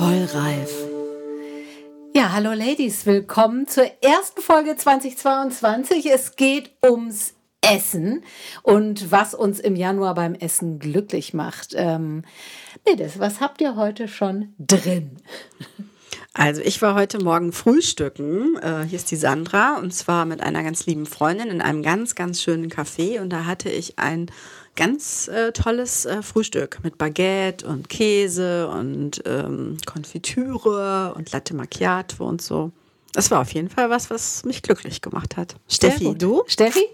Voll reif. Ja, hallo Ladies, willkommen zur ersten Folge 2022. Es geht ums Essen und was uns im Januar beim Essen glücklich macht. Ähm, Mädels, was habt ihr heute schon drin? Also ich war heute Morgen frühstücken. Äh, hier ist die Sandra und zwar mit einer ganz lieben Freundin in einem ganz, ganz schönen Café und da hatte ich ein ganz äh, tolles äh, Frühstück mit Baguette und Käse und ähm, Konfitüre und Latte Macchiato und so. Das war auf jeden Fall was, was mich glücklich gemacht hat. Steffi, du? Steffi?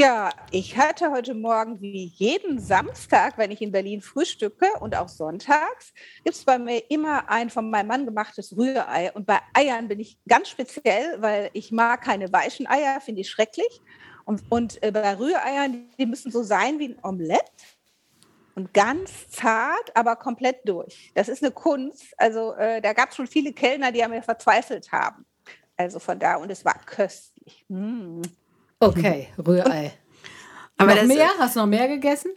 Ja, ich hatte heute Morgen wie jeden Samstag, wenn ich in Berlin frühstücke und auch sonntags, gibt es bei mir immer ein von meinem Mann gemachtes Rührei. Und bei Eiern bin ich ganz speziell, weil ich mag keine weichen Eier, finde ich schrecklich. Und, und äh, bei Rühreiern, die müssen so sein wie ein Omelett und ganz zart, aber komplett durch. Das ist eine Kunst. Also äh, da gab es schon viele Kellner, die an mir verzweifelt haben. Also von da und es war köstlich. Mm. Okay, Rührei. Aber noch mehr? Hast du noch mehr gegessen?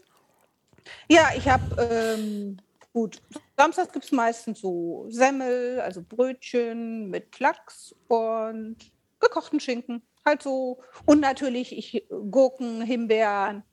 Ja, ich habe ähm, gut. Samstag gibt es meistens so Semmel, also Brötchen mit Lachs und gekochten Schinken. Halt so. Und natürlich ich, Gurken, Himbeeren.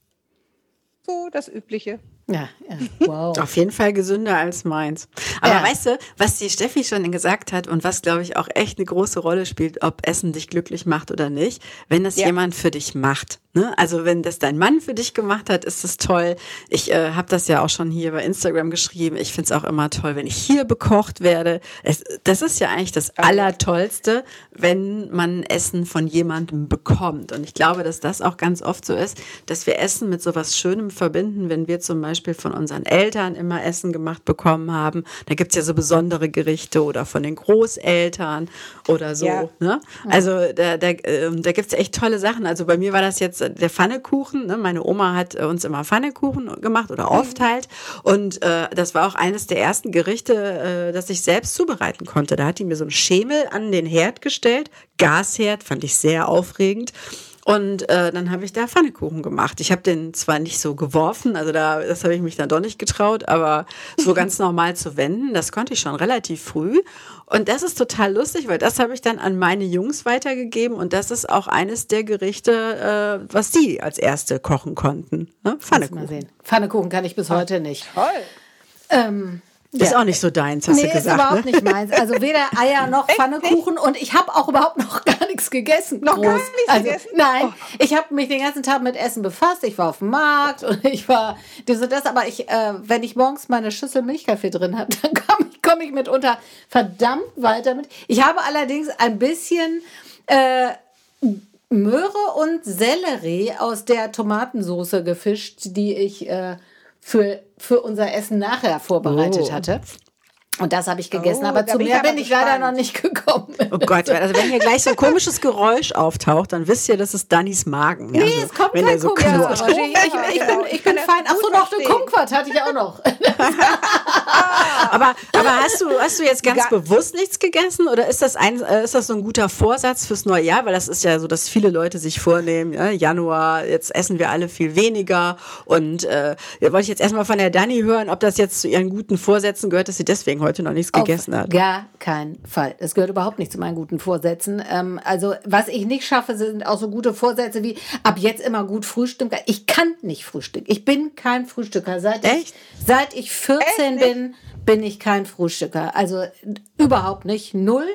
So das Übliche. Ja, ja, wow. Auf jeden Fall gesünder als meins. Aber ja. weißt du, was die Steffi schon gesagt hat und was, glaube ich, auch echt eine große Rolle spielt, ob Essen dich glücklich macht oder nicht, wenn das ja. jemand für dich macht. Ne? Also wenn das dein Mann für dich gemacht hat, ist das toll. Ich äh, habe das ja auch schon hier bei Instagram geschrieben. Ich finde es auch immer toll, wenn ich hier bekocht werde. Es, das ist ja eigentlich das Allertollste, wenn man Essen von jemandem bekommt. Und ich glaube, dass das auch ganz oft so ist, dass wir Essen mit so was Schönem verbinden, wenn wir zum Beispiel von unseren Eltern immer Essen gemacht bekommen haben. Da gibt's ja so besondere Gerichte oder von den Großeltern oder so. Ja. Ne? Also da, da, äh, da gibt's echt tolle Sachen. Also bei mir war das jetzt der Pfannekuchen. Ne? Meine Oma hat äh, uns immer Pfannekuchen gemacht oder oft halt. Und äh, das war auch eines der ersten Gerichte, äh, das ich selbst zubereiten konnte. Da hat die mir so einen Schemel an den Herd gestellt. Gasherd, fand ich sehr aufregend. Und äh, dann habe ich da Pfannekuchen gemacht. Ich habe den zwar nicht so geworfen, also da, das habe ich mich dann doch nicht getraut, aber so ganz normal zu wenden, das konnte ich schon relativ früh. Und das ist total lustig, weil das habe ich dann an meine Jungs weitergegeben und das ist auch eines der Gerichte, äh, was die als erste kochen konnten. Ne? Pfannekuchen. Pfannekuchen kann ich bis heute nicht. Toll. Ähm, ist auch nicht so deins, hast nee, du gesagt. ist überhaupt ne? nicht meins. Also weder Eier noch Pfannekuchen und ich habe auch überhaupt noch gar nichts gegessen. Noch groß. gar nichts also, gegessen? Nein, oh. ich habe mich den ganzen Tag mit Essen befasst. Ich war auf dem Markt und ich war das und das. Aber ich, äh, wenn ich morgens meine Schüssel Milchkaffee drin habe, dann komme ich, komm ich mitunter verdammt weiter mit. Ich habe allerdings ein bisschen äh, Möhre und Sellerie aus der Tomatensauce gefischt, die ich äh, für, für unser Essen nachher vorbereitet oh. hatte. Und das habe ich gegessen, oh, aber zu mehr bin ich leider noch nicht gekommen. Oh Gott, also wenn hier gleich so ein komisches Geräusch auftaucht, dann wisst ihr, das ist Dannys Magen. Nee, also, es kommt wenn kein so komisches Geräusch. Ich, ich, ich, bin, ich bin fein. Ach so, noch eine Kumquat hatte ich auch noch. aber, aber hast du, hast du jetzt ganz Gar bewusst nichts gegessen oder ist das ein, äh, ist das so ein guter Vorsatz fürs neue Jahr? Weil das ist ja so, dass viele Leute sich vornehmen, ja, Januar, jetzt essen wir alle viel weniger und äh, wollte ich jetzt erstmal von der Dani hören, ob das jetzt zu ihren guten Vorsätzen gehört, dass sie deswegen heute noch nichts gegessen Auf hat. Gar kein Fall. Es gehört überhaupt nicht zu meinen guten Vorsätzen. Ähm, also was ich nicht schaffe, sind auch so gute Vorsätze wie ab jetzt immer gut frühstücken. Ich kann nicht frühstücken. Ich bin kein Frühstücker. Seit Echt? ich, seit ich 14 Echt? bin, bin ich kein Frühstücker. Also überhaupt nicht. Null.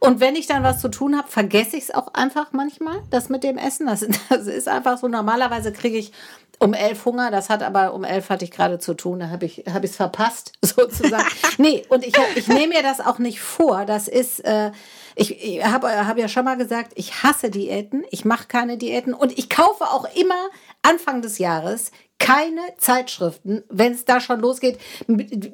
Und wenn ich dann was zu tun habe, vergesse ich es auch einfach manchmal, das mit dem Essen. Das, das ist einfach so. Normalerweise kriege ich um elf Hunger, das hat aber um elf hatte ich gerade zu tun, da habe ich hab es verpasst, sozusagen. nee, und ich, ich nehme mir das auch nicht vor. Das ist, äh, ich, ich habe hab ja schon mal gesagt, ich hasse Diäten, ich mache keine Diäten und ich kaufe auch immer Anfang des Jahres keine Zeitschriften, wenn es da schon losgeht.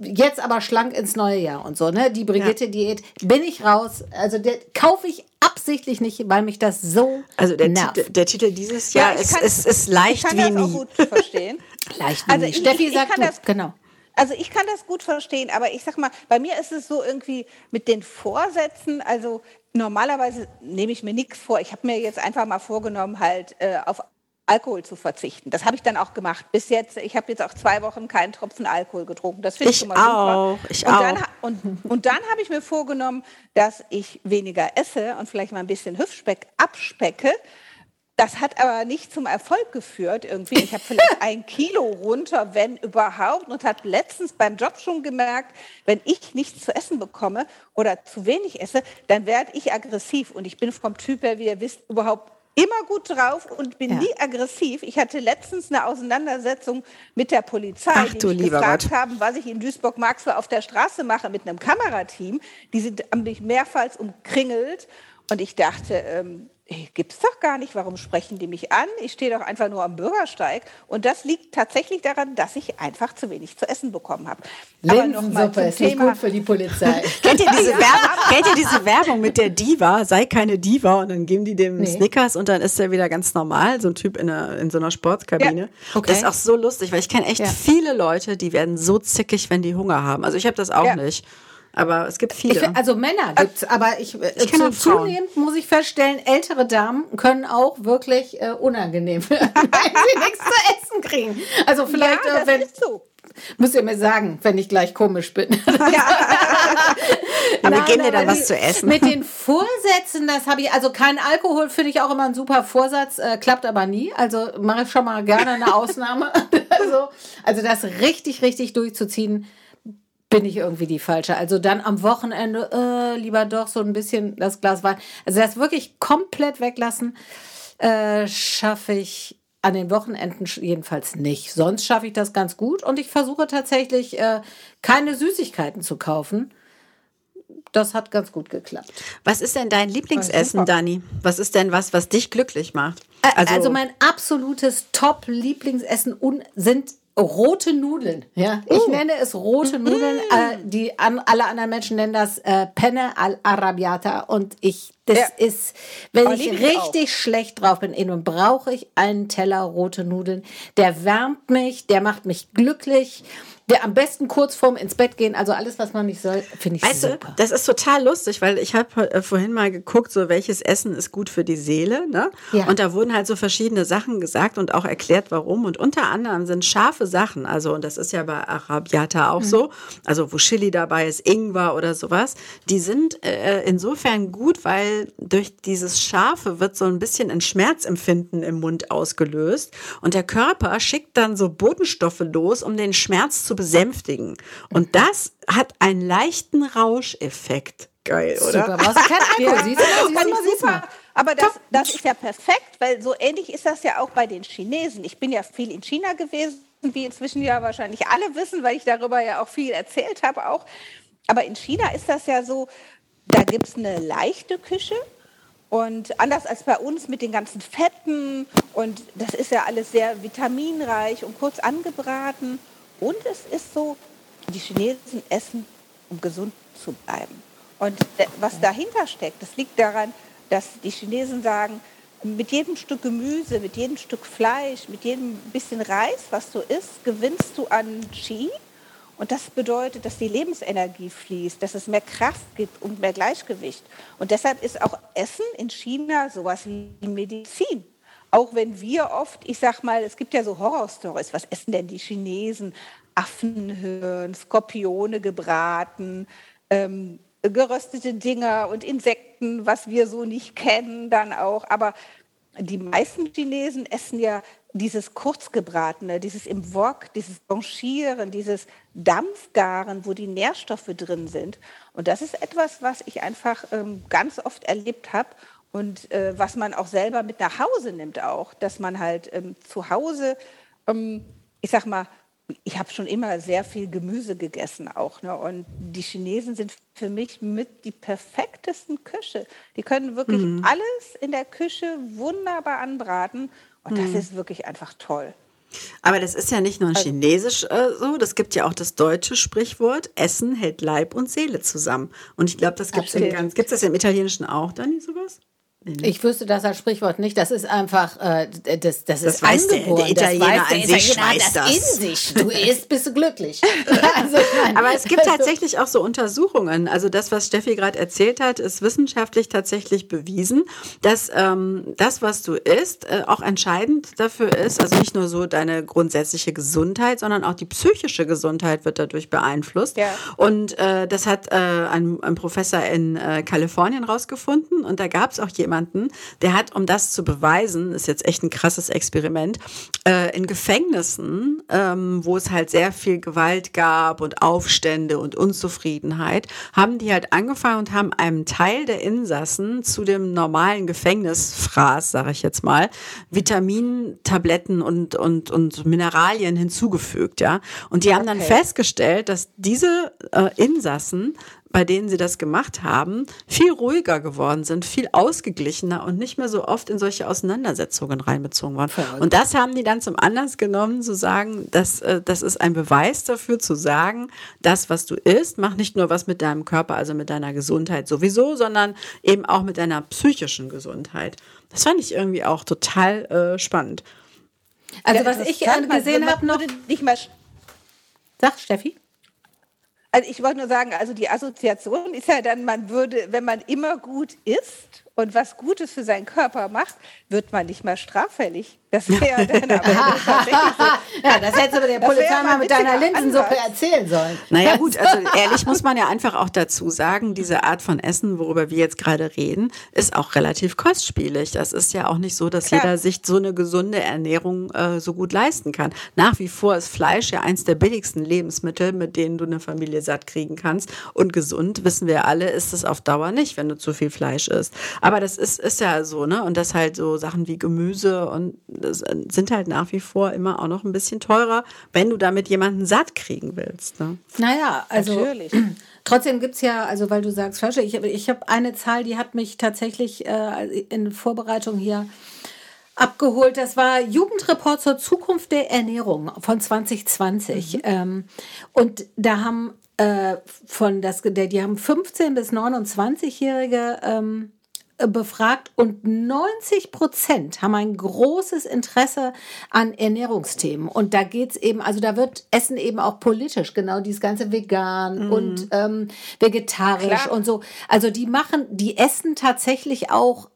Jetzt aber schlank ins neue Jahr und so, ne? Die Brigitte-Diät, bin ich raus. Also der kaufe ich absichtlich nicht, weil mich das so Also der, nervt. Titel, der Titel dieses Jahr ja, ist, kann, ist, ist leicht ich kann wie das nie. Auch gut verstehen. leicht wie also nie. Steffi ich, sagt ich das, genau. Also ich kann das gut verstehen, aber ich sag mal, bei mir ist es so irgendwie mit den Vorsätzen, also normalerweise nehme ich mir nichts vor. Ich habe mir jetzt einfach mal vorgenommen, halt äh, auf Alkohol zu verzichten. Das habe ich dann auch gemacht. Bis jetzt, ich habe jetzt auch zwei Wochen keinen Tropfen Alkohol getrunken. Das finde ich, mal auch, super. Ich und auch. Dann, und, und dann habe ich mir vorgenommen, dass ich weniger esse und vielleicht mal ein bisschen Hüftspeck abspecke. Das hat aber nicht zum Erfolg geführt irgendwie. Ich habe vielleicht ein Kilo runter, wenn überhaupt, und habe letztens beim Job schon gemerkt, wenn ich nichts zu essen bekomme oder zu wenig esse, dann werde ich aggressiv. Und ich bin vom Typ her, wie ihr wisst, überhaupt immer gut drauf und bin ja. nie aggressiv. Ich hatte letztens eine Auseinandersetzung mit der Polizei, Ach, die mich gefragt Gott. haben, was ich in Duisburg-Marxloh auf der Straße mache mit einem Kamerateam. Die sind mich mehrfach umkringelt und ich dachte, ähm, gibt es doch gar nicht, warum sprechen die mich an? Ich stehe doch einfach nur am Bürgersteig. Und das liegt tatsächlich daran, dass ich einfach zu wenig zu essen bekommen habe. Linsensuppe ist nicht gut für die Polizei. kennt, ihr diese Werbung, kennt ihr diese Werbung mit der Diva? Sei keine Diva. Und dann geben die dem nee. Snickers und dann ist er wieder ganz normal, so ein Typ in, einer, in so einer Sportkabine. Ja. Okay. Das ist auch so lustig, weil ich kenne echt ja. viele Leute, die werden so zickig, wenn die Hunger haben. Also ich habe das auch ja. nicht. Aber es gibt viele. Ich, also Männer gibt es, aber ich, ich zu, zunehmend muss ich feststellen, ältere Damen können auch wirklich äh, unangenehm, wenn sie nichts zu essen kriegen. Also vielleicht, ja, äh, wenn, so. Müsst ihr mir sagen, wenn ich gleich komisch bin. Ja. aber Nein, gehen dir dann was zu essen. Mit den Vorsätzen, das habe ich, also kein Alkohol finde ich auch immer ein super Vorsatz, äh, klappt aber nie. Also mache ich schon mal gerne eine Ausnahme. also, also das richtig, richtig durchzuziehen, bin ich irgendwie die falsche. Also dann am Wochenende äh, lieber doch so ein bisschen das Glas Wein. Also das wirklich komplett weglassen äh, schaffe ich an den Wochenenden jedenfalls nicht. Sonst schaffe ich das ganz gut und ich versuche tatsächlich äh, keine Süßigkeiten zu kaufen. Das hat ganz gut geklappt. Was ist denn dein Lieblingsessen, Dani? Was ist denn was, was dich glücklich macht? Also, also mein absolutes Top-Lieblingsessen sind rote Nudeln. Ja, ich uh. nenne es rote Nudeln. Mm. Äh, die an, alle anderen Menschen nennen das äh, Penne al Arabiata. Und ich, das ja. ist, wenn Aber ich richtig auch. schlecht drauf bin, dann brauche ich einen Teller rote Nudeln. Der wärmt mich, der macht mich glücklich. Der am besten kurz vorm ins Bett gehen, also alles, was man nicht soll, finde ich weißt super. Du, das ist total lustig, weil ich habe äh, vorhin mal geguckt, so welches Essen ist gut für die Seele, ne? Ja. Und da wurden halt so verschiedene Sachen gesagt und auch erklärt, warum. Und unter anderem sind scharfe Sachen, also und das ist ja bei Arabiata auch mhm. so, also wo Chili dabei ist, Ingwer oder sowas, die sind äh, insofern gut, weil durch dieses Scharfe wird so ein bisschen ein Schmerzempfinden im Mund ausgelöst und der Körper schickt dann so Botenstoffe los, um den Schmerz zu besänftigen. Und das hat einen leichten Rauscheffekt. Geil, oder? Super, was kann ja, siehst du, siehst super. Aber das, das ist ja perfekt, weil so ähnlich ist das ja auch bei den Chinesen. Ich bin ja viel in China gewesen, wie inzwischen ja wahrscheinlich alle wissen, weil ich darüber ja auch viel erzählt habe auch. Aber in China ist das ja so, da gibt es eine leichte Küche und anders als bei uns mit den ganzen Fetten und das ist ja alles sehr vitaminreich und kurz angebraten. Und es ist so, die Chinesen essen, um gesund zu bleiben. Und was dahinter steckt, das liegt daran, dass die Chinesen sagen, mit jedem Stück Gemüse, mit jedem Stück Fleisch, mit jedem bisschen Reis, was du isst, gewinnst du an Qi. Und das bedeutet, dass die Lebensenergie fließt, dass es mehr Kraft gibt und mehr Gleichgewicht. Und deshalb ist auch Essen in China sowas wie Medizin. Auch wenn wir oft, ich sag mal, es gibt ja so Horrorstories, was essen denn die Chinesen? Affenhirn, Skorpione gebraten, ähm, geröstete Dinger und Insekten, was wir so nicht kennen, dann auch. Aber die meisten Chinesen essen ja dieses Kurzgebratene, dieses im Wok, dieses Blanchieren, dieses Dampfgaren, wo die Nährstoffe drin sind. Und das ist etwas, was ich einfach ähm, ganz oft erlebt habe und äh, was man auch selber mit nach Hause nimmt auch, dass man halt ähm, zu Hause, ähm, ich sag mal, ich habe schon immer sehr viel Gemüse gegessen auch. Ne? Und die Chinesen sind für mich mit die perfektesten Küche. Die können wirklich mhm. alles in der Küche wunderbar anbraten. Und mhm. das ist wirklich einfach toll. Aber das ist ja nicht nur ein also Chinesisch äh, so, das gibt ja auch das deutsche Sprichwort, Essen hält Leib und Seele zusammen. Und ich glaube, das gibt es im, Italienischen auch, Dani, sowas? Ich wüsste das als Sprichwort nicht. Das ist einfach, äh, das, das, das ist weiß angeboren. Der, der Italiener das weiß, an sich schmeißt das, in sich. Du isst, bist du glücklich. also, meine, Aber es gibt also, tatsächlich auch so Untersuchungen. Also das, was Steffi gerade erzählt hat, ist wissenschaftlich tatsächlich bewiesen, dass ähm, das, was du isst, äh, auch entscheidend dafür ist. Also nicht nur so deine grundsätzliche Gesundheit, sondern auch die psychische Gesundheit wird dadurch beeinflusst. Ja. Und äh, das hat äh, ein, ein Professor in äh, Kalifornien rausgefunden. Und da gab es auch jemanden, jemanden, der hat, um das zu beweisen, ist jetzt echt ein krasses Experiment, äh, in Gefängnissen, ähm, wo es halt sehr viel Gewalt gab und Aufstände und Unzufriedenheit, haben die halt angefangen und haben einem Teil der Insassen zu dem normalen Gefängnisfraß, sage ich jetzt mal, Vitamintabletten und, und, und Mineralien hinzugefügt, ja. Und die haben okay. dann festgestellt, dass diese äh, Insassen bei denen sie das gemacht haben, viel ruhiger geworden sind, viel ausgeglichener und nicht mehr so oft in solche Auseinandersetzungen reinbezogen worden. Und das haben die dann zum Anlass genommen, zu sagen, dass, äh, das ist ein Beweis dafür, zu sagen, das, was du isst, macht nicht nur was mit deinem Körper, also mit deiner Gesundheit sowieso, sondern eben auch mit deiner psychischen Gesundheit. Das fand ich irgendwie auch total äh, spannend. Also ja, was ich gesehen habe noch... Nicht mal Sag, Steffi. Also ich wollte nur sagen, also die Assoziation ist ja dann, man würde, wenn man immer gut isst und was Gutes für seinen Körper macht, wird man nicht mal straffällig. Das wäre dann aber Ja, das hättest du aber der Polizei mal mit deiner Linsensuppe erzählen sollen. Naja gut, also ehrlich muss man ja einfach auch dazu sagen, diese Art von Essen, worüber wir jetzt gerade reden, ist auch relativ kostspielig. Das ist ja auch nicht so, dass Klar. jeder sich so eine gesunde Ernährung äh, so gut leisten kann. Nach wie vor ist Fleisch ja eins der billigsten Lebensmittel, mit denen du eine Familie satt kriegen kannst. Und gesund, wissen wir alle, ist es auf Dauer nicht, wenn du zu viel Fleisch isst. Aber das ist, ist ja so, ne? Und das halt so Sachen wie Gemüse und sind halt nach wie vor immer auch noch ein bisschen teurer, wenn du damit jemanden satt kriegen willst. Ne? Naja, also Natürlich. trotzdem gibt es ja, also weil du sagst, Flasche, ich, ich habe eine Zahl, die hat mich tatsächlich äh, in Vorbereitung hier abgeholt. Das war Jugendreport zur Zukunft der Ernährung von 2020. Mhm. Ähm, und da haben äh, von das, der, die haben 15 bis 29-Jährige ähm, befragt und 90 Prozent haben ein großes Interesse an Ernährungsthemen. Und da geht's eben, also da wird Essen eben auch politisch, genau dieses ganze vegan mhm. und ähm, vegetarisch Klar. und so. Also die machen, die essen tatsächlich auch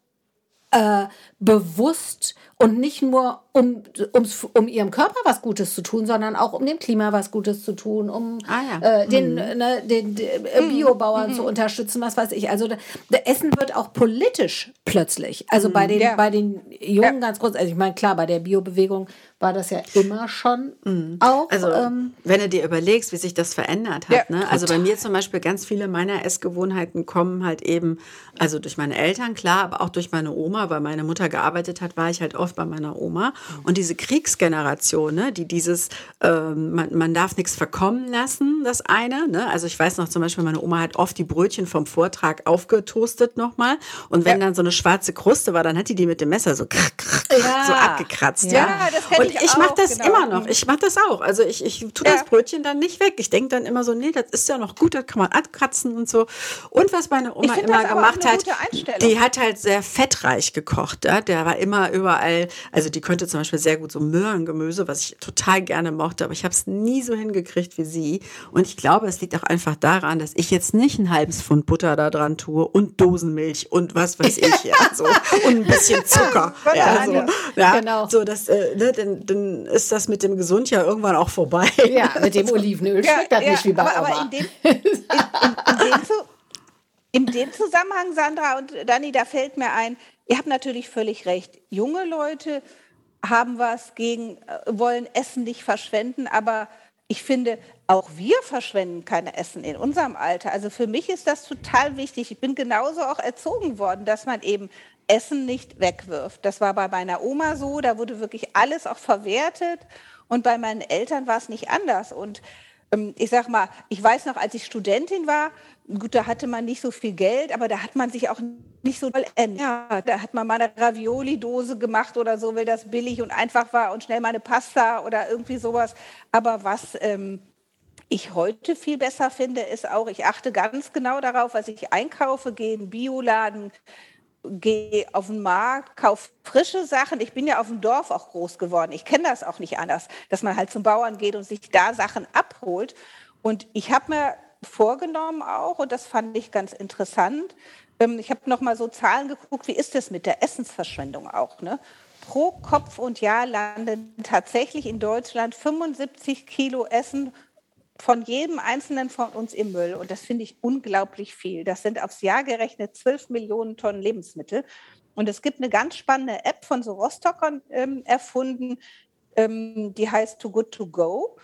äh, bewusst und nicht nur um, ums, um ihrem Körper was Gutes zu tun, sondern auch um dem Klima was Gutes zu tun, um ah, ja. äh, den, mhm. ne, den, den mhm. Biobauern mhm. zu unterstützen, was weiß ich. Also der Essen wird auch politisch plötzlich. Also bei mhm. den, ja. bei den Jungen ja. ganz kurz, also ich meine, klar, bei der Biobewegung war das ja immer schon mhm. auch. Also, ähm, wenn du dir überlegst, wie sich das verändert hat. Ne? Also bei mir zum Beispiel ganz viele meiner Essgewohnheiten kommen halt eben, also durch meine Eltern, klar, aber auch durch meine Oma, weil meine Mutter gearbeitet hat, war ich halt oft bei meiner Oma. Und diese Kriegsgeneration, ne, die dieses, ähm, man, man darf nichts verkommen lassen, das eine. Ne? Also ich weiß noch zum Beispiel, meine Oma hat oft die Brötchen vom Vortrag aufgetoastet nochmal. Und wenn ja. dann so eine schwarze Kruste war, dann hat die die mit dem Messer so, krr, krr, ja. so abgekratzt. Ja, ja. das kenn ich, ich mache das genau. immer noch. Ich mache das auch. Also ich, ich tue das Brötchen dann nicht weg. Ich denke dann immer so, nee, das ist ja noch gut, das kann man abkratzen und so. Und was meine Oma immer gemacht hat, die hat halt sehr fettreich gekocht. Ja? Der war immer überall, also die könnte zum Beispiel sehr gut so Möhrengemüse, was ich total gerne mochte, aber ich habe es nie so hingekriegt wie sie. Und ich glaube, es liegt auch einfach daran, dass ich jetzt nicht ein halbes Pfund Butter da dran tue und Dosenmilch und was weiß ich ja, so und ein bisschen Zucker. ja, so, ja, genau. so das, äh, ne, denn dann ist das mit dem Gesund ja irgendwann auch vorbei. Ja, mit dem Olivenöl schmeckt ja, das ja, nicht wie bei aber, aber in, dem, in, in, in, dem in dem Zusammenhang, Sandra und Dani, da fällt mir ein, ihr habt natürlich völlig recht. Junge Leute haben was gegen, äh, wollen Essen nicht verschwenden, aber ich finde, auch wir verschwenden keine Essen in unserem Alter. Also für mich ist das total wichtig. Ich bin genauso auch erzogen worden, dass man eben Essen nicht wegwirft. Das war bei meiner Oma so, da wurde wirklich alles auch verwertet und bei meinen Eltern war es nicht anders. Und ich sag mal, ich weiß noch, als ich Studentin war, gut, da hatte man nicht so viel Geld, aber da hat man sich auch nicht so toll ernährt. Da hat man mal eine Ravioli-Dose gemacht oder so, weil das billig und einfach war und schnell mal eine Pasta oder irgendwie sowas. Aber was ähm, ich heute viel besser finde, ist auch, ich achte ganz genau darauf, was ich einkaufe, gehe in Bioladen, gehe auf den Markt, kaufe frische Sachen. Ich bin ja auf dem Dorf auch groß geworden. Ich kenne das auch nicht anders, dass man halt zum Bauern geht und sich da Sachen abholt. Und ich habe mir vorgenommen auch, und das fand ich ganz interessant, ähm, ich habe noch mal so Zahlen geguckt, wie ist das mit der Essensverschwendung auch? Ne? Pro Kopf und Jahr landen tatsächlich in Deutschland 75 Kilo Essen von jedem Einzelnen von uns im Müll. Und das finde ich unglaublich viel. Das sind aufs Jahr gerechnet 12 Millionen Tonnen Lebensmittel. Und es gibt eine ganz spannende App von so Rostockern ähm, erfunden, ähm, die heißt Too Good To Go.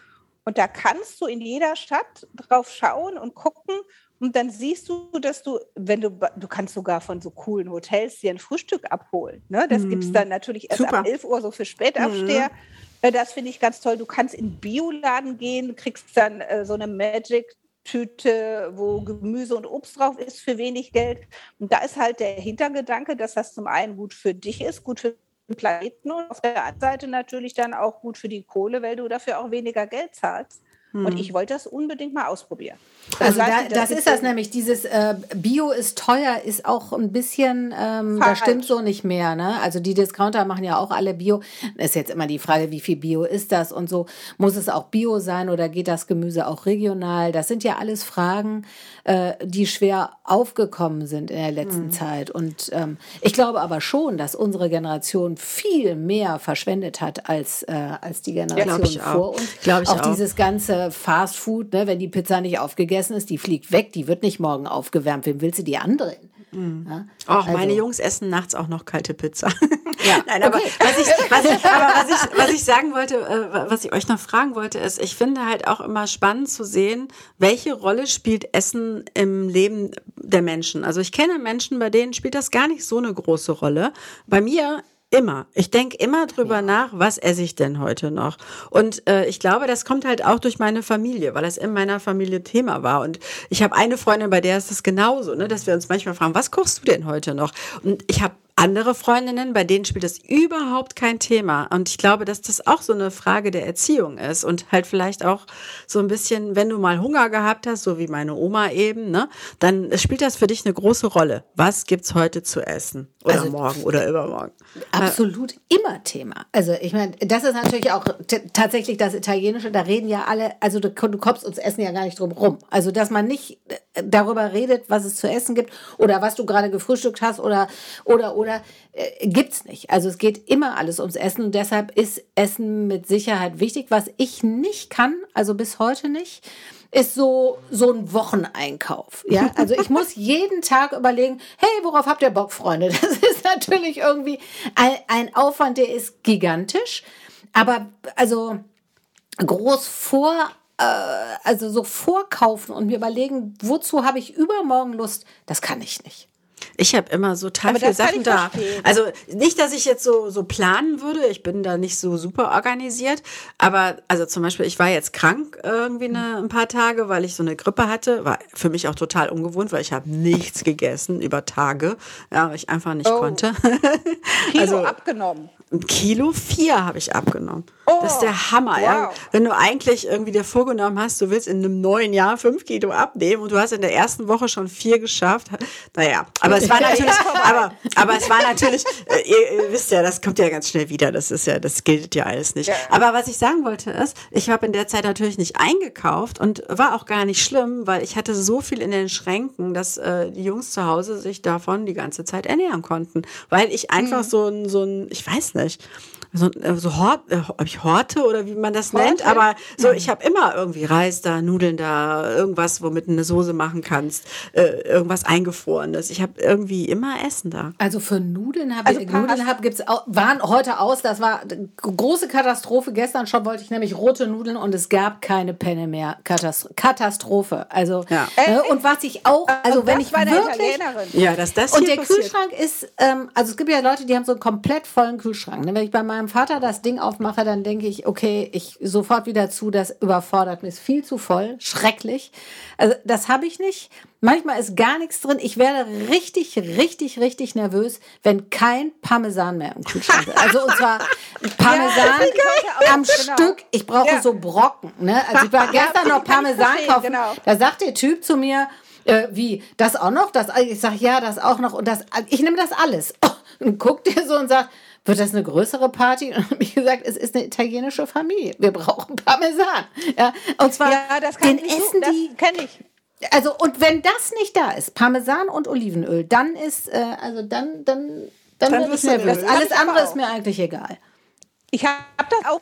Und da kannst du in jeder Stadt drauf schauen und gucken. Und dann siehst du, dass du, wenn du, du kannst sogar von so coolen Hotels dir ein Frühstück abholen. Ne? Das mm. gibt es dann natürlich erst Super. ab 11 Uhr so für Spätabsteher. Mm. Äh, das finde ich ganz toll. Du kannst in den Bioladen gehen, kriegst dann äh, so eine Magic Tüte, wo Gemüse und Obst drauf ist für wenig Geld. Und da ist halt der Hintergedanke, dass das zum einen gut für dich ist, gut für den Planeten und auf der anderen Seite natürlich dann auch gut für die Kohle, weil du dafür auch weniger Geld zahlst. Und hm. ich wollte das unbedingt mal ausprobieren. Also da, das, das ist das nämlich, dieses äh, Bio ist teuer, ist auch ein bisschen, ähm, das stimmt so nicht mehr. Ne? Also die Discounter machen ja auch alle Bio. Ist jetzt immer die Frage, wie viel Bio ist das und so. Muss es auch Bio sein oder geht das Gemüse auch regional? Das sind ja alles Fragen, äh, die schwer aufgekommen sind in der letzten mhm. Zeit. Und ähm, ich glaube aber schon, dass unsere Generation viel mehr verschwendet hat als, äh, als die Generation ja, vor uns. Glaube ich auch, auch dieses ganze Fast Food, ne, wenn die Pizza nicht aufgegessen ist, die fliegt weg, die wird nicht morgen aufgewärmt. Wem willst du die andrehen? Mhm. Ja? Auch also. meine Jungs essen nachts auch noch kalte Pizza. Ja, Nein, aber, okay. was, ich, was, ich, aber was, ich, was ich sagen wollte, äh, was ich euch noch fragen wollte, ist, ich finde halt auch immer spannend zu sehen, welche Rolle spielt Essen im Leben der Menschen. Also ich kenne Menschen, bei denen spielt das gar nicht so eine große Rolle. Bei mir Immer. Ich denke immer drüber ja. nach, was esse ich denn heute noch? Und äh, ich glaube, das kommt halt auch durch meine Familie, weil es in meiner Familie Thema war. Und ich habe eine Freundin, bei der ist das genauso, ne, dass wir uns manchmal fragen, was kochst du denn heute noch? Und ich habe andere Freundinnen, bei denen spielt das überhaupt kein Thema. Und ich glaube, dass das auch so eine Frage der Erziehung ist und halt vielleicht auch so ein bisschen, wenn du mal Hunger gehabt hast, so wie meine Oma eben, ne, dann spielt das für dich eine große Rolle. Was gibt's heute zu essen? Oder also, morgen oder übermorgen? Absolut immer Thema. Also ich meine, das ist natürlich auch tatsächlich das Italienische, da reden ja alle, also du, du kommst uns Essen ja gar nicht drum rum. Also dass man nicht äh, darüber redet, was es zu essen gibt oder was du gerade gefrühstückt hast oder oder oder äh, gibt's nicht. Also es geht immer alles ums Essen und deshalb ist Essen mit Sicherheit wichtig. Was ich nicht kann, also bis heute nicht, ist so, so ein Wocheneinkauf. Ja, also ich muss jeden Tag überlegen, hey, worauf habt ihr Bock, Freunde? Das ist natürlich irgendwie ein, ein Aufwand, der ist gigantisch. Aber also groß vor, äh, also so vorkaufen und mir überlegen, wozu habe ich übermorgen Lust, das kann ich nicht. Ich habe immer so total viele Sachen da. Also nicht, dass ich jetzt so, so planen würde. Ich bin da nicht so super organisiert. Aber also zum Beispiel, ich war jetzt krank irgendwie eine, ein paar Tage, weil ich so eine Grippe hatte. War für mich auch total ungewohnt, weil ich habe nichts gegessen über Tage. Ja, weil ich einfach nicht oh. konnte. Kilo also, abgenommen. Ein Kilo vier habe ich abgenommen. Oh, das ist der Hammer. Wow. Ja. Wenn du eigentlich irgendwie dir vorgenommen hast, du willst in einem neuen Jahr fünf Kilo abnehmen und du hast in der ersten Woche schon vier geschafft. Naja, aber es war natürlich, aber, aber es war natürlich, äh, ihr, ihr, wisst ja, das kommt ja ganz schnell wieder. Das ist ja, das gilt ja alles nicht. Ja. Aber was ich sagen wollte ist, ich habe in der Zeit natürlich nicht eingekauft und war auch gar nicht schlimm, weil ich hatte so viel in den Schränken, dass äh, die Jungs zu Hause sich davon die ganze Zeit ernähren konnten. Weil ich einfach mhm. so ein, so ein, ich weiß nicht, nicht so, äh, so Hort, äh, ich Horte oder wie man das Horte? nennt, aber so, mhm. ich habe immer irgendwie Reis da, Nudeln da, irgendwas, womit du eine Soße machen kannst, äh, irgendwas eingefrorenes. Ich habe irgendwie immer Essen da. Also für Nudeln habe also ich, Nudeln hab, gibt's auch, waren heute aus, das war große Katastrophe. Gestern schon wollte ich nämlich rote Nudeln und es gab keine Penne mehr. Katastrophe. Also, ja. äh, und was ich auch, also wenn ich wirklich, ja, dass das Und der passiert. Kühlschrank ist, ähm, also es gibt ja Leute, die haben so einen komplett vollen Kühlschrank. Ne? Wenn ich bei meinem meinem Vater das Ding aufmache, dann denke ich, okay, ich sofort wieder zu, das überfordert mich, ist viel zu voll, schrecklich. Also das habe ich nicht. Manchmal ist gar nichts drin. Ich werde richtig, richtig, richtig nervös, wenn kein Parmesan mehr im Kühlschrank ist. Also und zwar Parmesan ja, am genau. Stück. Ich brauche ja. so Brocken. Ne? Also ich war gestern noch Parmesan kaufen. Genau. Da sagt der Typ zu mir, Äh, wie? Das auch noch? Das, ich sage, ja, das auch noch. Und das, ich nehme das alles. Und guckt ihr so und sagt, wird das eine größere Party? Und habe ich gesagt, es ist eine italienische Familie. Wir brauchen Parmesan. Ja, und zwar ja, das kann den essen so, die. Kenne ich. Also und wenn das nicht da ist, Parmesan und Olivenöl, dann ist äh, also dann dann dann, dann wird es nervös. Alles andere ist mir eigentlich egal. Ich habe das auch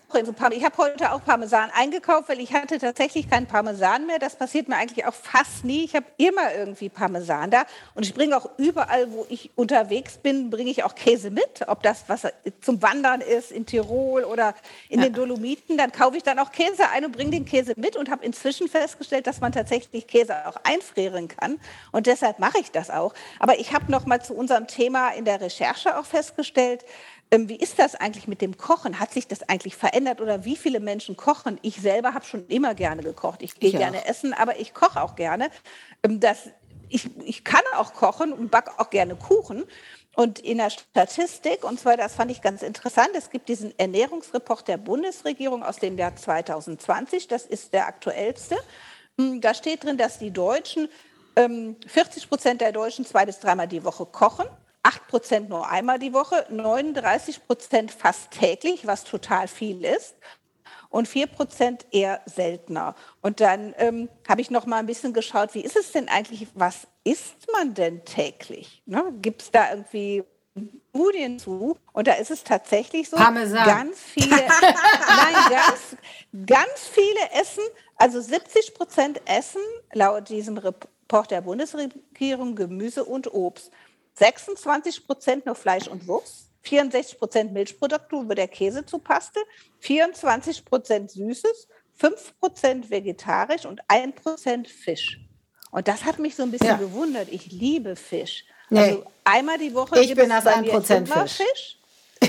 Ich habe heute auch Parmesan eingekauft, weil ich hatte tatsächlich keinen Parmesan mehr. Das passiert mir eigentlich auch fast nie. Ich habe immer irgendwie Parmesan da und ich bringe auch überall, wo ich unterwegs bin, bringe ich auch Käse mit. Ob das was zum Wandern ist in Tirol oder in ja. den Dolomiten, dann kaufe ich dann auch Käse ein und bringe den Käse mit und habe inzwischen festgestellt, dass man tatsächlich Käse auch einfrieren kann und deshalb mache ich das auch. Aber ich habe noch mal zu unserem Thema in der Recherche auch festgestellt, wie ist das eigentlich mit dem Kochen? Hat sich das eigentlich verändert oder wie viele Menschen kochen? Ich selber habe schon immer gerne gekocht. Ich gehe gerne essen, aber ich koche auch gerne. Ähm, das, ich, ich kann auch kochen und backe auch gerne Kuchen. Und in der Statistik, und zwar das fand ich ganz interessant, es gibt diesen Ernährungsreport der Bundesregierung aus dem Jahr 2020, das ist der aktuellste. Hm, da steht drin, dass die Deutschen, 40 ähm, Prozent der Deutschen zwei bis dreimal die Woche kochen. 8 Prozent nur einmal die Woche, 39 Prozent fast täglich, was total viel ist. Und 4 Prozent eher seltener. Und dann ähm, habe ich noch mal ein bisschen geschaut, wie ist es denn eigentlich, was isst man denn täglich? Ne? Gibt es da irgendwie Studien zu und da ist es tatsächlich so, Parmesan. ganz viele, nein, ganz, ganz viele essen, also 70 Prozent essen laut diesem Report der Bundesregierung Gemüse und Obst. 26 Prozent nur Fleisch und Wurst, 64 Prozent Milchprodukte über der Käse zu Paste, 24 Prozent Süßes, 5 Prozent vegetarisch und 1 Prozent Fisch. Und das hat mich so ein bisschen ja. gewundert. Ich liebe Fisch. Nee. Also einmal die Woche ich bin das 1 Prozent Fisch. Fisch.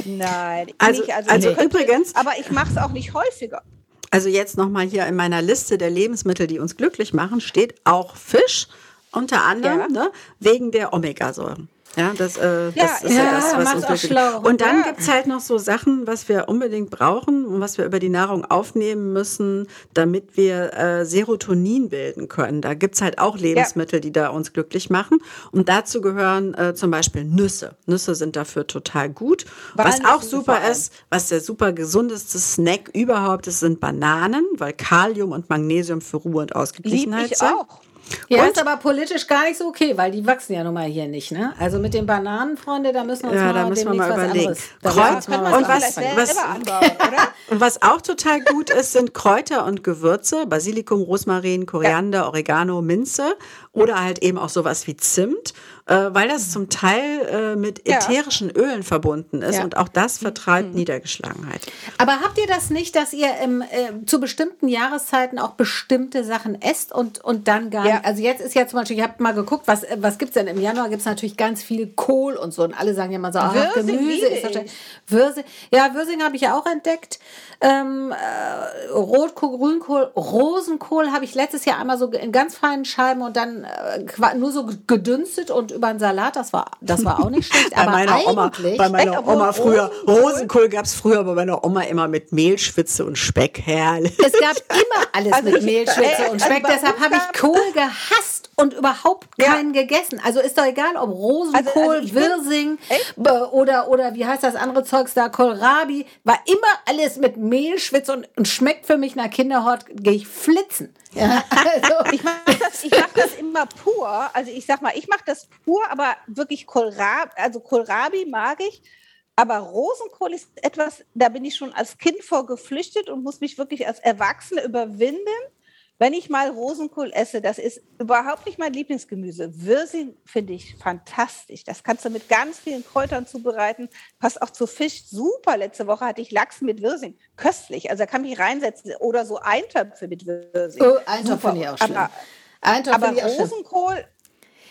Nein, also, nicht. also, also nee. übrigens. Aber ich mache es auch nicht häufiger. Also jetzt nochmal hier in meiner Liste der Lebensmittel, die uns glücklich machen, steht auch Fisch, unter anderem ja. ne, wegen der Omega-Säuren. Ja, das, äh, das ist ja, ja das, was uns auch schlau. Und dann ja. gibt es halt noch so Sachen, was wir unbedingt brauchen und was wir über die Nahrung aufnehmen müssen, damit wir äh, Serotonin bilden können. Da gibt es halt auch Lebensmittel, ja. die da uns glücklich machen. Und dazu gehören äh, zum Beispiel Nüsse. Nüsse sind dafür total gut. was auch super ist, was der super gesundeste Snack überhaupt ist, sind Bananen, weil Kalium und Magnesium für Ruhe und Ausgeglichenheit sind. Auch. Ja, und? ist aber politisch gar nicht so okay, weil die wachsen ja nun mal hier nicht. Ne? Also mit den Bananen, Freunde, da müssen wir uns ja, mal, da müssen wir mal überlegen. Kreuz, und, was, was, anbauen, und was auch total gut ist, sind Kräuter und Gewürze, Basilikum, Rosmarin, Koriander, ja. Oregano, Minze oder halt eben auch sowas wie Zimt äh, weil das zum Teil äh, mit ätherischen ja. Ölen verbunden ist ja. und auch das vertreibt mhm. Niedergeschlagenheit. Aber habt ihr das nicht, dass ihr im, äh, zu bestimmten Jahreszeiten auch bestimmte Sachen esst und, und dann gar ja. nicht? Also jetzt ist ja zum Beispiel, ich habe mal geguckt, was, was gibt es denn? Im Januar gibt es natürlich ganz viel Kohl und so und alle sagen ja mal so, ach, Gemüse ist wahrscheinlich. Würsing, ja, Würsing habe ich ja auch entdeckt. Ähm, äh, Rotkohl, Grünkohl, Rosenkohl habe ich letztes Jahr einmal so in ganz feinen Scheiben und dann äh, nur so gedünstet und über einen Salat, das war, das war auch nicht schlecht. bei aber meiner Oma, bei meiner Oma früher, Rosenkohl gab es früher bei meiner Oma immer mit Mehlschwitze und Speck, herrlich. Es gab immer alles also mit Mehlschwitze und Speck, also deshalb habe ich Kohl gehasst und überhaupt keinen ja. gegessen. Also ist doch egal, ob Rosenkohl, also, also Wirsing oder, oder wie heißt das andere Zeugs da, Kohlrabi, war immer alles mit Mehlschwitze und, und schmeckt für mich nach Kinderhort, gehe ich flitzen. Ja, also. ich mache das, mach das immer pur. Also ich sag mal, ich mache das pur, aber wirklich Kohlrabi, also Kohlrabi mag ich. Aber Rosenkohl ist etwas, da bin ich schon als Kind vor geflüchtet und muss mich wirklich als Erwachsene überwinden wenn ich mal Rosenkohl esse, das ist überhaupt nicht mein Lieblingsgemüse. Würsing finde ich fantastisch. Das kannst du mit ganz vielen Kräutern zubereiten. Passt auch zu Fisch. Super. Letzte Woche hatte ich Lachs mit Würsing. Köstlich. Also da kann ich reinsetzen. Oder so Eintöpfe mit Würsing. Oh, Eintopf finde ich auch schlimm. Aber, aber Rosenkohl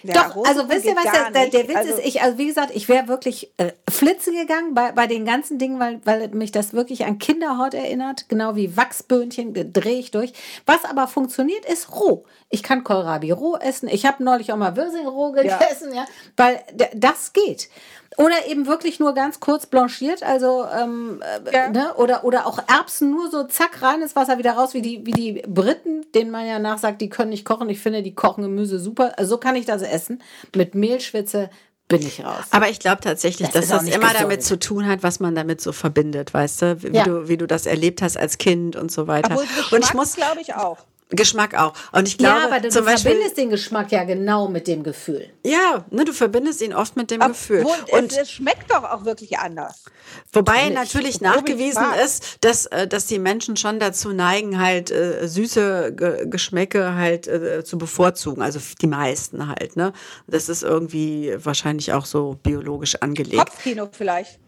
Ja, Doch, also wisst ihr was, der, der, der Witz also, ist, ich, also wie gesagt, ich wäre wirklich äh, flitze gegangen bei, bei den ganzen Dingen, weil, weil mich das wirklich an Kinderhaut erinnert, genau wie Wachsböhnchen, drehe ich durch. Was aber funktioniert, ist roh. Ich kann Kohlrabi roh essen. Ich habe neulich auch mal Würsing roh gegessen, ja, ja weil das geht. Oder eben wirklich nur ganz kurz blanchiert, also ähm, äh, ja. ne? oder, oder auch Erbsen nur so zack, reines Wasser wieder raus, wie die, wie die Briten, denen man ja nachsagt, die können nicht kochen. Ich finde, die kochen Gemüse super. Also so kann ich das essen. Mit Mehlschwitze bin ich raus. Aber ich glaube tatsächlich, das dass das immer gesund. damit zu tun hat, was man damit so verbindet, weißt du, wie, ja. du, wie du das erlebt hast als Kind und so weiter. Obwohl, und ich muss, glaube ich auch. Geschmack auch. Und ich glaube, ja, aber du, zum du Beispiel, verbindest den Geschmack ja genau mit dem Gefühl. Ja, ne, du verbindest ihn oft mit dem Ob, Gefühl. und es, schmeckt doch auch wirklich anders. Wobei natürlich nachgewiesen ist, dass, äh, dass die Menschen schon dazu neigen, halt äh, süße Ge Geschmäcke halt äh, zu bevorzugen. Also die meisten halt. Ne, das ist irgendwie wahrscheinlich auch so biologisch angelegt. Kopfkino vielleicht.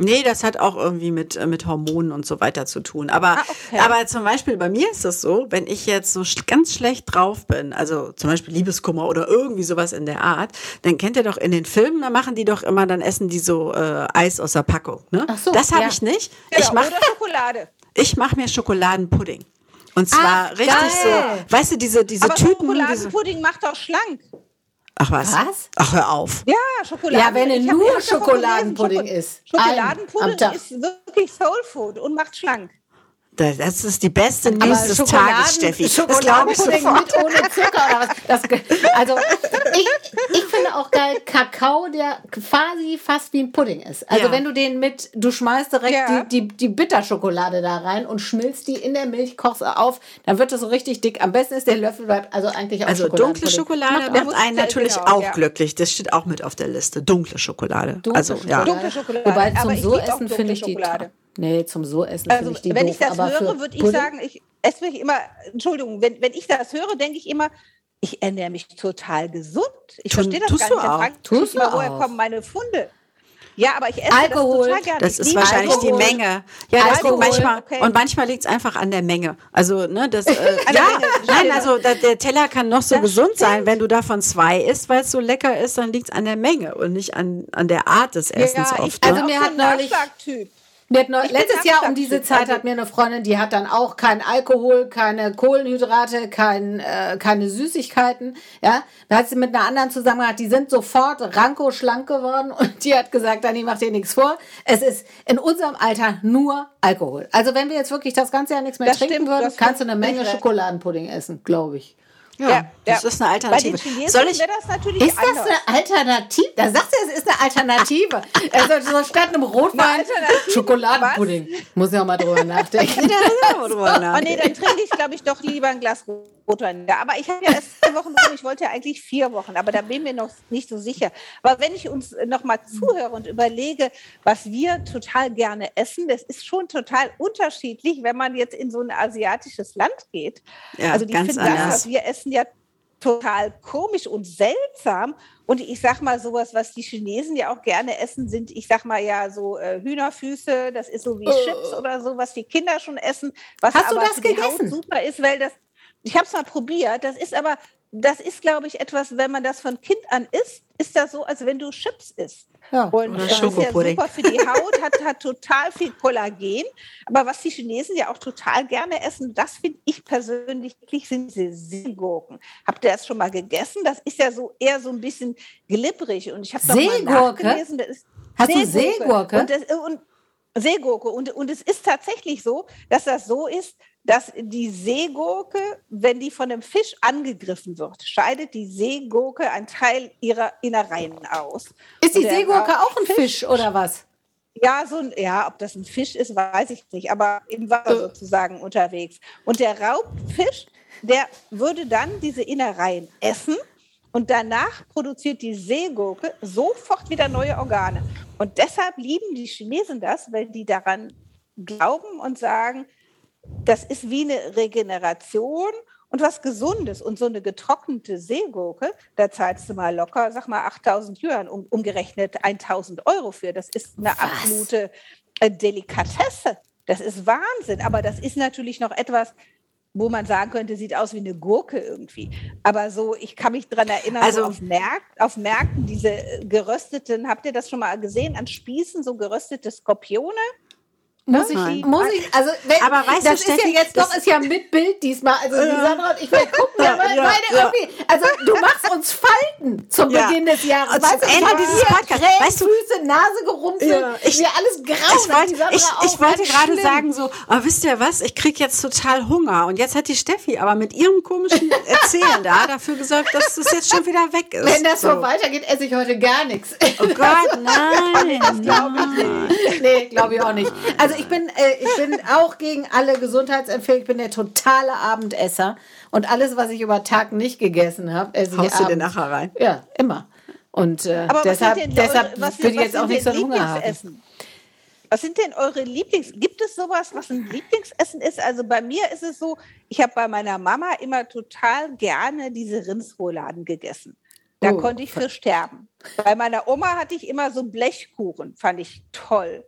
Nee, das hat auch irgendwie mit, äh, mit Hormonen und so weiter zu tun. Aber, ah, okay. aber zum Beispiel bei mir ist das so, wenn ich jetzt so ganz schlecht drauf bin, also zum Beispiel Liebeskummer oder irgendwie sowas in der Art, dann kennt ihr doch in den Filmen, da machen die doch immer, dann essen die so äh, Eis aus der Packung. Ne? Ach so, das habe ja. ich nicht. Genau, ich mach, oder Schokolade. Ich mache mir Schokoladenpudding. Und zwar Ach, richtig geil. so, weißt du, diese, diese aber Tüten. Schokoladenpudding diese, macht doch schlank. Ach was? was? Ach, hör auf. Ja, Schokolade. Ja, wenn es nur Schokoladenpudding ist. Schokoladenpudding ist wirklich Soul Food und macht schlank. Das ist die beste News des Tages, Steffi. Schokoladenpudding mit ohne Zucker oder was? Das, also ich, ich finde auch geil Kakao, der quasi fast wie ein Pudding ist. Also ja. wenn du den mit, du schmeißt direkt ja. die, die, die Bitterschokolade da rein und schmilzt die in der Milch, kochst auf, dann wird das so richtig dick. Am besten ist der Löffel bleibt also eigentlich auch Also dunkle Schokolade macht, macht einen natürlich genau, auch ja. glücklich. Das steht auch mit auf der Liste. Dunkle Schokolade. Dunkle also Schokolade. ja. Dunkle Schokolade. Wobei zum so essen finde ich die Nee, zum so essen also, ich die Wenn doof, ich das höre, würde ich sagen, ich esse mich immer, Entschuldigung, wenn, wenn ich das höre, denke ich immer, ich ernähre mich total gesund. Ich Tun, verstehe das gar nicht. Frage ich immer, woher kommen meine Funde? Ja, aber ich esse Alkohol. das total gerne. Das ist wahrscheinlich Alkohol. die Menge. Ja, das liegt manchmal okay. und manchmal liegt es einfach an der Menge. Also ne, das äh, ja, nein, also da, der Teller kann noch so das gesund stimmt. sein, wenn du davon zwei isst, weil es so lecker ist, dann liegt es an der Menge und nicht an, an der Art des Essens ja, oft. Ich, also ne? mir hat neulich noch, letztes Jahr um diese Zeit hat mir eine Freundin, die hat dann auch kein Alkohol, keine Kohlenhydrate, kein, äh, keine Süßigkeiten. Ja, da hat sie mit einer anderen zusammen gehabt, die sind sofort ranko schlank geworden und die hat gesagt, dann ich mach dir nichts vor. Es ist in unserem Alter nur Alkohol. Also wenn wir jetzt wirklich das ganze Jahr nichts mehr das trinken stimmt, würden, kannst du eine Menge Schokoladenpudding essen, glaube ich. Ja, ja, das ist eine Alternative. Bei den Chinesen Soll ich, das natürlich ist das eine Alternative? Da sagst du, es ist eine Alternative. also so statt einem Rotwein Schokoladenpudding. Was? Muss ja auch mal drüber nachdenken. ja, drüber nachdenken. Oh nee, dann trinke ich, glaube ich, doch lieber ein Glas Rotwein. Ja, aber ich habe ja erst vier Wochen rum. Ich wollte ja eigentlich vier Wochen, aber da bin ich mir noch nicht so sicher. Aber wenn ich uns noch mal zuhöre und überlege, was wir total gerne essen, das ist schon total unterschiedlich, wenn man jetzt in so ein asiatisches Land geht. Ja, also die finden das, was wir essen, Essen ja total komisch und seltsam. Und ich sag mal, sowas, was die Chinesen ja auch gerne essen, sind, ich sag mal ja, so äh, Hühnerfüße, das ist so wie uh. Chips oder so, was die Kinder schon essen. Was Hast aber du das für gegessen? die Haut super ist, weil das, ich habe es mal probiert, das ist aber, das ist, glaube ich, etwas, wenn man das von Kind an isst, ist das so, als wenn du Chips isst. Ja, und das ist ja super für die Haut, hat, hat total viel Kollagen. Aber was die Chinesen ja auch total gerne essen, das finde ich persönlich, sind diese Seegurken. Habt ihr das schon mal gegessen? Das ist ja so eher so ein bisschen glibberig. Und ich habe mal nachgelesen. Das ist Hast Seegurke. du Seegurke? Und, das, und Seegurke. Und, und es ist tatsächlich so, dass das so ist, dass die Seegurke, wenn die von einem Fisch angegriffen wird, scheidet die Seegurke einen Teil ihrer Innereien aus. Ist die Seegurke auch ein Fisch, Fisch, oder was? Ja, so ein, ja, ob das ein Fisch ist, weiß ich nicht, aber im Wasser sozusagen unterwegs. Und der Raubfisch, der würde dann diese Innereien essen und danach produziert die Seegurke sofort wieder neue Organe. Und deshalb lieben die Chinesen das, weil die daran glauben und sagen, das ist wie eine Regeneration und was Gesundes. Und so eine getrocknete Seegurke, da zahlst du mal locker, sag mal 8000 Yuan, um, umgerechnet 1000 Euro für. Das ist eine was? absolute äh, Delikatesse. Das ist Wahnsinn. Aber das ist natürlich noch etwas, wo man sagen könnte, sieht aus wie eine Gurke irgendwie. Aber so, ich kann mich daran erinnern, also, so auf, Märkten, auf Märkten diese gerösteten, habt ihr das schon mal gesehen, an Spießen, so geröstete Skorpione? Muss ich, muss ich, also wenn, aber weißt das du, ist Steffi, ja jetzt doch, ist ja mit Bild diesmal. Also ja. die Sandra und ich will gucken, ja, ja, ja, irgendwie, also du machst uns Falten zum Beginn des Jahres. Und weißt zum Ende dieses Podcasts. Weißt du, Füße, Nase gerumpelt, ja. ich, mir alles grau. Ich wollte, ich, ich wollte gerade sagen so, aber wisst ihr was, ich krieg jetzt total Hunger. Und jetzt hat die Steffi aber mit ihrem komischen Erzählen da dafür gesorgt, dass es jetzt schon wieder weg ist. Wenn das so, so weitergeht, esse ich heute gar nichts. Oh Gott, nein. das glaube ich nicht. Nee, glaube ich auch nicht. Also ich bin, äh, ich bin auch gegen alle Gesundheitsempfehlungen. Ich bin der totale Abendesser. Und alles, was ich über Tag nicht gegessen habe, esse Haust ich du dir nachher rein? Ja, immer. Und äh, deshalb, denn, deshalb was, will ich jetzt auch nicht so einen Hunger haben. Was sind denn eure Lieblings? Gibt es sowas, was ein Lieblingsessen ist? Also bei mir ist es so, ich habe bei meiner Mama immer total gerne diese Rindsrouladen gegessen. Da oh. konnte ich für sterben. Bei meiner Oma hatte ich immer so Blechkuchen, fand ich toll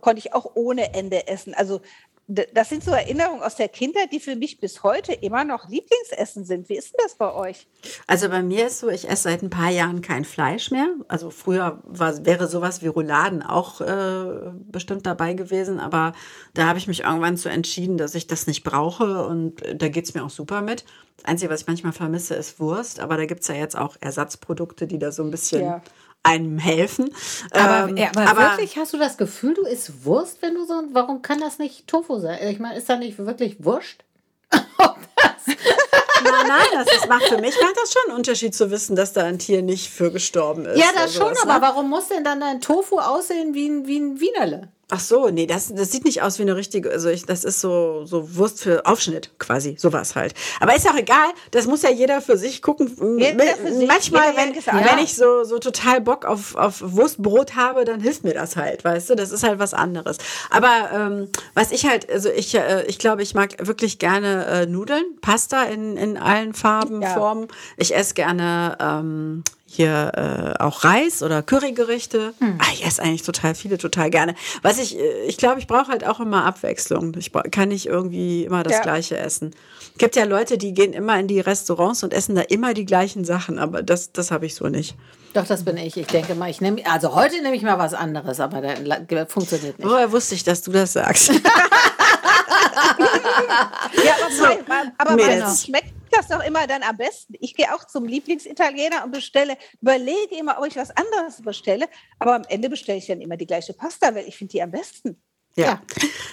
konnte ich auch ohne Ende essen. Also das sind so Erinnerungen aus der Kindheit, die für mich bis heute immer noch Lieblingsessen sind. Wie ist denn das bei euch? Also bei mir ist so, ich esse seit ein paar Jahren kein Fleisch mehr. Also früher war, wäre sowas wie Rouladen auch äh, bestimmt dabei gewesen, aber da habe ich mich irgendwann so entschieden, dass ich das nicht brauche und da geht es mir auch super mit. Das Einzige, was ich manchmal vermisse, ist Wurst, aber da gibt es ja jetzt auch Ersatzprodukte, die da so ein bisschen ja einem helfen. Aber, ähm, aber, aber, wirklich hast du das Gefühl, du isst Wurst, wenn du so, warum kann das nicht Tofu sein? Ich meine, ist da nicht wirklich Wurst? nein, nein, das ist, macht für mich macht das schon einen Unterschied zu wissen, dass da ein Tier nicht für gestorben ist. Ja, das schon, aber ne? warum muss denn dann dein Tofu aussehen wie ein, wie ein Wienerle? Ach so, nee, das, das sieht nicht aus wie eine richtige, also ich, das ist so, so Wurst für Aufschnitt quasi, sowas halt. Aber ist auch egal, das muss ja jeder für sich gucken. Für sich, Manchmal, wenn, wenn ich so, so total Bock auf, auf Wurstbrot habe, dann hilft mir das halt, weißt du, das ist halt was anderes. Aber ähm, was ich halt, also ich, äh, ich glaube, ich mag wirklich gerne äh, Nudeln, Pasta in, in allen Farben, ja. Formen. Ich esse gerne ähm, hier äh, auch Reis oder Currygerichte. Hm. Ah, ich esse eigentlich total viele, total gerne. Was ich, äh, ich glaube, ich brauche halt auch immer Abwechslung. Ich kann nicht irgendwie immer das ja. Gleiche essen. Es gibt ja Leute, die gehen immer in die Restaurants und essen da immer die gleichen Sachen, aber das, das habe ich so nicht. Doch, das bin ich. Ich denke mal, ich nehme, also heute nehme ich mal was anderes, aber der funktioniert nicht. Woher wusste ich, dass du das sagst? ja, aber, aber meistens schmeckt das doch immer dann am besten. Ich gehe auch zum Lieblingsitaliener und bestelle, überlege immer, ob ich was anderes bestelle, aber am Ende bestelle ich dann immer die gleiche Pasta, weil ich finde die am besten. Ja.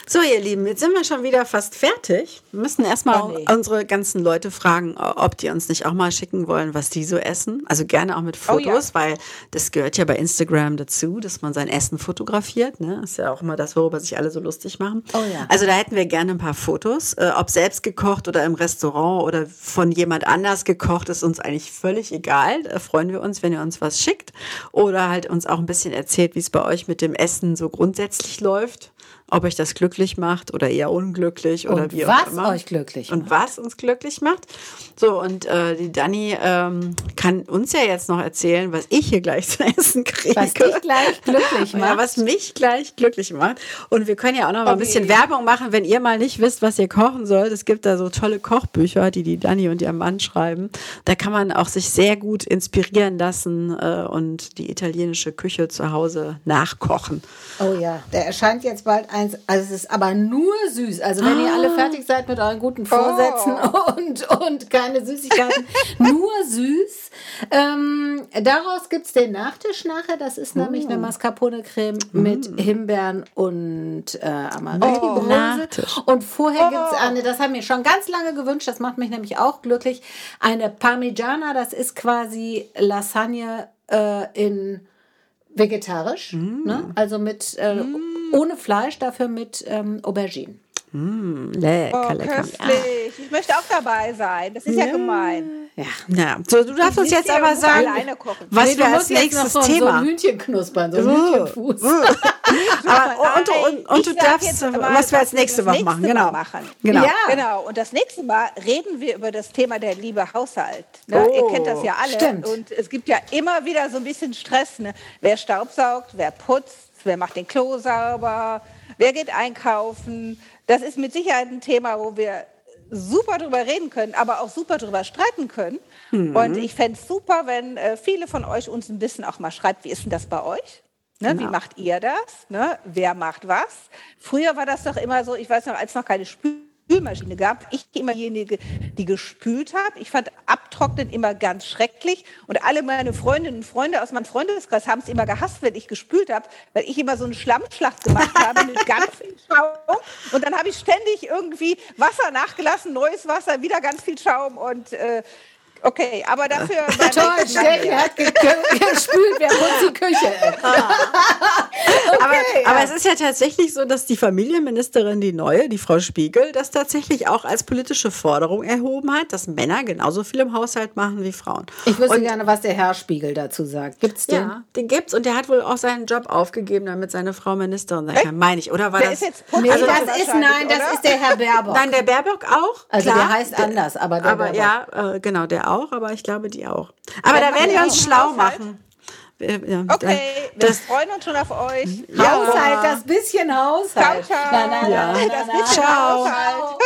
So, ihr Lieben, jetzt sind wir schon wieder fast fertig. Wir müssen erstmal oh, nee. unsere ganzen Leute fragen, ob die uns nicht auch mal schicken wollen, was die so essen. Also gerne auch mit Fotos, oh, ja. weil das gehört ja bei Instagram dazu, dass man sein Essen fotografiert. Ne? Ist ja auch immer das, worüber sich alle so lustig machen. Oh, ja. Also da hätten wir gerne ein paar Fotos. Äh, ob selbst gekocht oder im Restaurant oder von jemand anders gekocht, ist uns eigentlich völlig egal. Da freuen wir uns, wenn ihr uns was schickt. Oder halt uns auch ein bisschen erzählt, wie es bei euch mit dem Essen so grundsätzlich läuft ob euch das glücklich macht oder eher unglücklich oder und wie auch immer. Was euch glücklich macht. Und was uns glücklich macht. So, und äh, die Dani ähm, kann uns ja jetzt noch erzählen, was ich hier gleich zu essen kriege. Was dich gleich glücklich macht. Ja, was mich gleich glücklich macht. Und wir können ja auch noch mal ein bisschen Werbung machen, wenn ihr mal nicht wisst, was ihr kochen sollt. Es gibt da so tolle Kochbücher, die die Dani und ihr Mann schreiben. Da kann man auch sich sehr gut inspirieren lassen äh, und die italienische Küche zu Hause nachkochen. Oh ja, der erscheint jetzt bald eins. Also es ist aber nur süß. Also wenn ah. ihr alle ah. fertig seid mit euren guten Vorsätzen oh. und, und keine Süßigkeiten, nur süß. Ähm, daraus gibt es den Nachtisch nachher. Das ist oh. nämlich eine oh. Mascarpone-Creme mm. mit Himbeeren und äh, Amaretti-Brose. Oh, und vorher gibt es oh. eine, das haben wir schon ganz lange gewünscht, das macht mich nämlich auch glücklich, eine Parmigiana. Das ist quasi Lasagne äh, in vegetarisch, mm. ne? also mit äh, mm. ohne Fleisch, dafür mit ähm, Auberginen. Mm, lecker, oh, lecker. Köstlich. Ich möchte auch dabei sein. Das ist ja, ja gemein. Ja. ja. So, du darfst uns jetzt aber sagen, was nee, wir als nächstes so, Thema. So ein Hühnchen knuspern, so ein Hühnchenfuß. aber, und, und, und du darfst, was wir als nächste Woche machen. Genau. machen. Genau. Ja. genau. Und das nächste Mal reden wir über das Thema der Liebe Haushalt. Ne? Oh, Ihr kennt das ja alle. Stimmt. Und es gibt ja immer wieder so ein bisschen Stress. Ne? Wer staubsaugt, wer putzt, wer macht den Klo sauber, wer geht einkaufen. Das ist mit Sicherheit ein Thema, wo wir super drüber reden können, aber auch super drüber streiten können. Mhm. Und ich fände es super, wenn äh, viele von euch uns ein bisschen auch mal schreibt, wie ist denn das bei euch? Ne, genau. Wie macht ihr das? Ne? Wer macht was? Früher war das doch immer so, ich weiß noch, als noch keine Spül Spülmaschine gab. Ich immer diejenige, die gespült habe. Ich fand Abtrocknen immer ganz schrecklich. Und alle meine Freundinnen und Freunde aus meinem Freundeskreis haben es immer gehasst, wenn ich gespült habe, weil ich immer so eine Schlammschlacht gemacht habe mit ganz viel Schaum. Und dann habe ich ständig irgendwie Wasser nachgelassen, neues Wasser, wieder ganz viel Schaum. Und äh, Okay, aber dafür. Toll, Steffi hat gespült, wer putzt die Küche. okay, aber, ja. aber es ist ja tatsächlich so, dass die Familienministerin, die neue, die Frau Spiegel, das tatsächlich auch als politische Forderung erhoben hat, dass Männer genauso viel im Haushalt machen wie Frauen. Ich wüsste und, gerne, was der Herr Spiegel dazu sagt. Gibt's den? Ja, den gibt's und der hat wohl auch seinen Job aufgegeben, damit seine Frau Ministerin sein kann. Meine ich, oder war der das? Ist jetzt nee, also das ist nein, das oder? ist der Herr Baerbock. Nein, der Baerbock auch. Also klar. der heißt anders, aber der aber Baerbock. ja, äh, genau, der auch, aber ich glaube, die auch. Aber da werden wir uns schlau machen. Ja, okay, wir das, freuen uns schon auf euch. Ja. Haushalt, das bisschen Haushalt. Ciao, ciao. Nein, nein, ja. nein, das bisschen Haushalt.